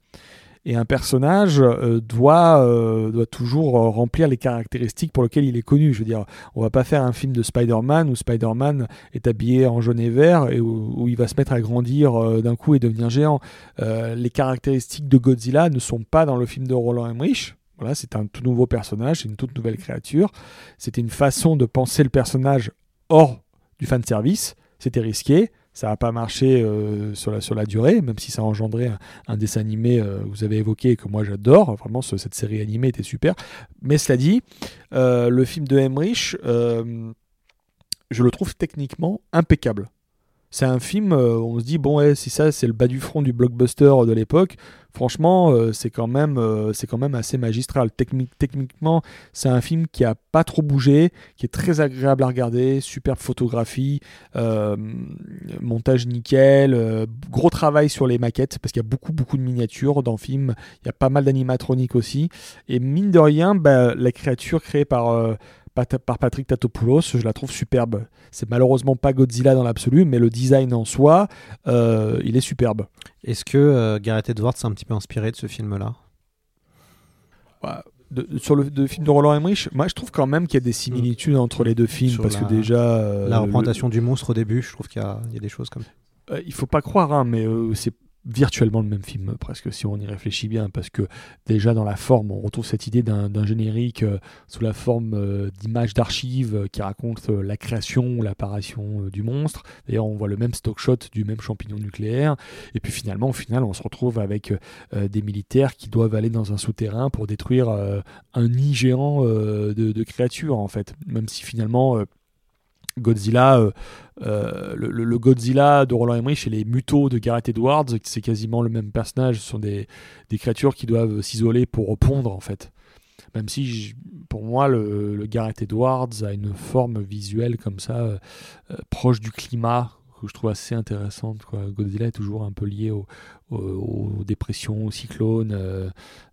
Et un personnage euh, doit, euh, doit toujours euh, remplir les caractéristiques pour lesquelles il est connu. Je veux dire, on va pas faire un film de Spider-Man où Spider-Man est habillé en jaune et vert et où, il va se mettre à grandir d'un coup et devenir géant. Les caractéristiques de Godzilla ne sont pas dans le film de Roland Emmerich. Voilà, c'est un tout nouveau personnage, c'est une toute nouvelle créature. C'était une façon de penser le personnage hors du fan service. C'était risqué, ça n'a pas marché euh, sur, la, durée, même si ça a engendré un, dessin animé euh, que vous avez évoqué et que moi j'adore. Vraiment, ce- cette série animée était super. Mais cela dit, euh, le film de Emmerich, je le trouve techniquement impeccable. C'est un film, euh, on se dit, bon, si ça, c'est le bas du front du blockbuster de l'époque, franchement, euh, c'est quand, même, euh, c'est quand même assez magistral. Techni- techniquement, c'est un film qui a pas trop bougé, qui est très agréable à regarder, superbe photographie, montage nickel, gros travail sur les maquettes, parce qu'il y a beaucoup, beaucoup de miniatures dans le film, il y a pas mal d'animatroniques aussi, et mine de rien, bah, la créature créée par... par Patrick Tatopoulos, je la trouve superbe. C'est malheureusement pas Godzilla dans l'absolu, mais le design en soi, euh, il est superbe. Est-ce que euh, Gareth Edwards s'est un petit peu inspiré de ce film-là? De- sur le de film de Roland Emmerich, moi je trouve quand même qu'il y a des similitudes entre les deux films, Sur parce la- que déjà... euh, La le- représentation du monstre au début, je trouve qu'il y, a il y a des choses comme ça. Euh, il faut pas croire, hein, mais c'est virtuellement le même film, presque, si on y réfléchit bien, parce que déjà dans la forme, on retrouve cette idée d'un générique euh, sous la forme euh, d'images d'archives euh, qui racontent la création, l'apparition euh, du monstre. D'ailleurs, on voit le même stock shot du même champignon nucléaire. Et puis finalement, au final, on se retrouve avec des militaires qui doivent aller dans un souterrain pour détruire un nid géant de créatures, en fait. Même si finalement... Godzilla, euh, euh, le, Godzilla de Roland Emmerich et les Mutos de Gareth Edwards, c'est quasiment le même personnage. Ce sont des, créatures qui doivent s'isoler pour pondre, en fait. Même si, pour moi, le, Gareth Edwards a une forme visuelle comme ça, euh, proche du climat, que je trouve assez intéressante. Godzilla est toujours un peu lié au- au- aux dépressions, aux cyclones,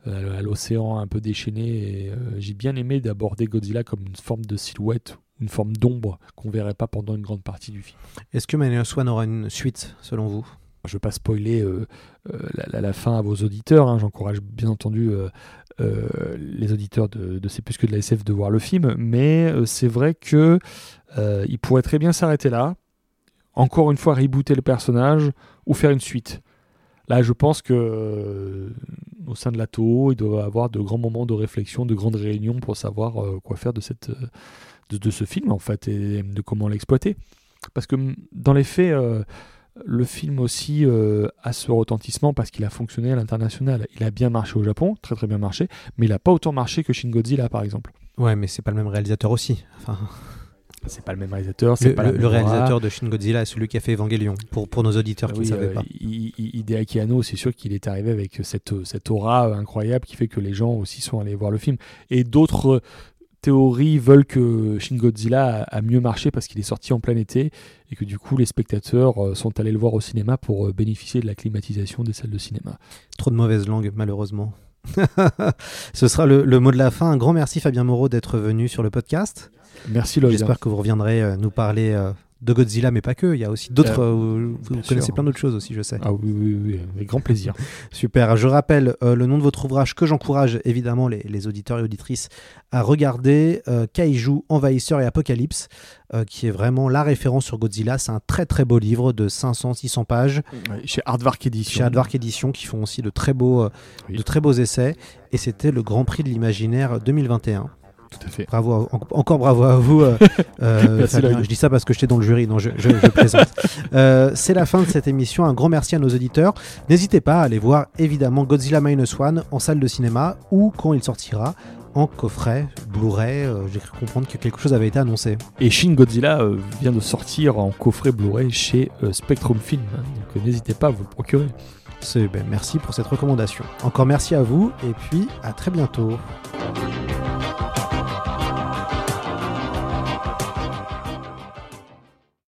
à l'océan un peu déchaîné. J'ai bien aimé d'aborder Godzilla comme une forme de silhouette, une forme d'ombre qu'on verrait pas pendant une grande partie du film. Est-ce que Minus One aura une suite, selon vous? Je ne veux pas spoiler euh, euh, la, la- la fin à vos auditeurs. hein. J'encourage bien entendu euh, les auditeurs de, de C'est plus que de la SF de voir le film. Mais c'est vrai que il pourrait très bien s'arrêter là. Encore une fois, rebooter le personnage ou faire une suite. Là, je pense que au sein de l'ATO, il doit y avoir de grands moments de réflexion, de grandes réunions pour savoir quoi faire de, cette, de, de ce film, en fait, et de comment l'exploiter. Parce que mm, dans les faits, euh, le film aussi euh, a ce retentissement parce qu'il a fonctionné à l'international. Il a bien marché au Japon, très très bien marché, mais il n'a pas autant marché que Shin Godzilla, par exemple. Ouais, mais c'est pas le même réalisateur aussi. Enfin, C'est pas le même réalisateur, c'est le, pas le- réalisateur de Shin Godzilla est celui qui a fait Evangelion, pour, pour nos auditeurs qui ne savaient euh, pas. I- I- Hideaki Anno, c'est sûr qu'il est arrivé avec cette, cette aura incroyable qui fait que les gens aussi sont allés voir le film. Et d'autres théories veulent que Shin Godzilla a, mieux marché parce qu'il est sorti en plein été et que du coup les spectateurs euh, sont allés le voir au cinéma pour euh, bénéficier de la climatisation des salles de cinéma. Trop de mauvaises langues, malheureusement. Ce sera le, le mot de la fin. Un grand merci Fabien Moreau d'être venu sur le podcast. Merci. J'espère que vous reviendrez euh, nous parler de Godzilla, mais pas que. Il y a aussi d'autres. Euh, euh, vous connaissez plein d'autres choses aussi, je sais. Ah oui, oui, oui, avec grand plaisir. Super. Je rappelle euh, le nom de votre ouvrage que j'encourage évidemment les, les auditeurs et auditrices à regarder euh, Kaiju, Envahisseur et Apocalypse, qui est vraiment la référence sur Godzilla. C'est un très très beau livre de 500-600 pages Ouais, chez Hardvark Edition. chez Advark Éditions qui font aussi de très beaux, de très beaux essais. Et c'était le Grand Prix de l'imaginaire 2021. Tout à fait. Bravo, en- encore bravo à vous. euh, euh, Merci, Fabien. Lloyd. je dis ça parce que j'étais dans le jury, non, je, je, je plaisante. Euh, c'est la fin de cette émission. Un grand merci à nos auditeurs. N'hésitez pas à aller voir évidemment Godzilla Minus One en salle de cinéma ou quand il sortira en coffret, Blu-ray. Euh, J'ai cru comprendre que quelque chose avait été annoncé. Et Shin Godzilla euh, vient de sortir en coffret Blu-ray chez euh, Spectrum Film. hein, donc n'hésitez pas à vous le procurer. Ben, merci pour cette recommandation. Encore merci à vous et puis à très bientôt.